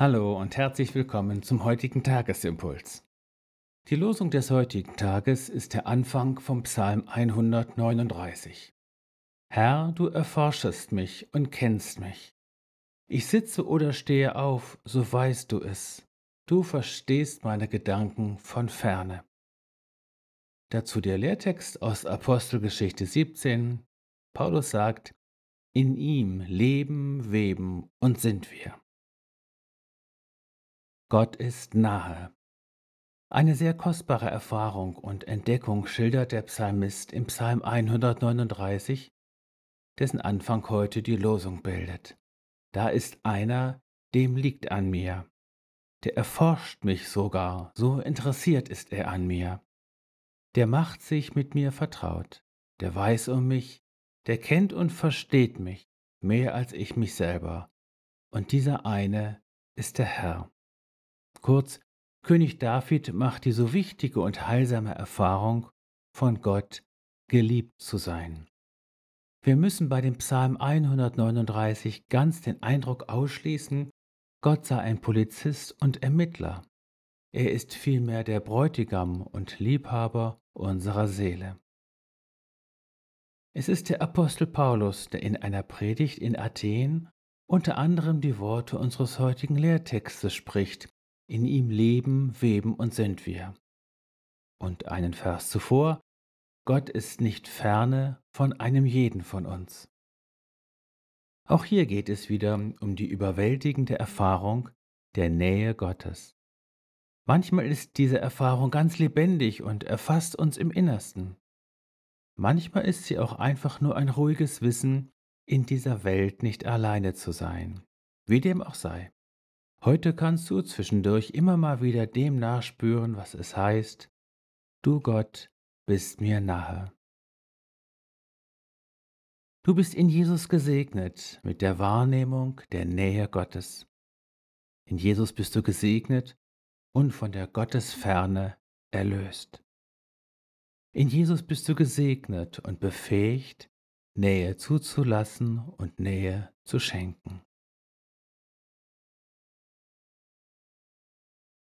Hallo und herzlich willkommen zum heutigen Tagesimpuls. Die Losung des heutigen Tages ist der Anfang vom Psalm 139. Herr, du erforschest mich und kennst mich. Ich sitze oder stehe auf, so weißt du es. Du verstehst meine Gedanken von ferne. Dazu der Lehrtext aus Apostelgeschichte 17. Paulus sagt, in ihm leben, weben und sind wir. Gott ist nahe. Eine sehr kostbare Erfahrung und Entdeckung schildert der Psalmist im Psalm 139, dessen Anfang heute die Losung bildet. Da ist einer, dem liegt an mir. Der erforscht mich sogar, so interessiert ist er an mir. Der macht sich mit mir vertraut, der weiß um mich, der kennt und versteht mich mehr als ich mich selber. Und dieser eine ist der Herr. Kurz, König David macht die so wichtige und heilsame Erfahrung, von Gott geliebt zu sein. Wir müssen bei dem Psalm 139 ganz den Eindruck ausschließen, Gott sei ein Polizist und Ermittler. Er ist vielmehr der Bräutigam und Liebhaber unserer Seele. Es ist der Apostel Paulus, der in einer Predigt in Athen unter anderem die Worte unseres heutigen Lehrtextes spricht, in ihm leben, weben und sind wir. Und einen Vers zuvor, Gott ist nicht ferne von einem jeden von uns. Auch hier geht es wieder um die überwältigende Erfahrung der Nähe Gottes. Manchmal ist diese Erfahrung ganz lebendig und erfasst uns im Innersten. Manchmal ist sie auch einfach nur ein ruhiges Wissen, in dieser Welt nicht alleine zu sein, wie dem auch sei. Heute kannst du zwischendurch immer mal wieder dem nachspüren, was es heißt, du Gott bist mir nahe. Du bist in Jesus gesegnet mit der Wahrnehmung der Nähe Gottes. In Jesus bist du gesegnet und von der Gottesferne erlöst. In Jesus bist du gesegnet und befähigt, Nähe zuzulassen und Nähe zu schenken.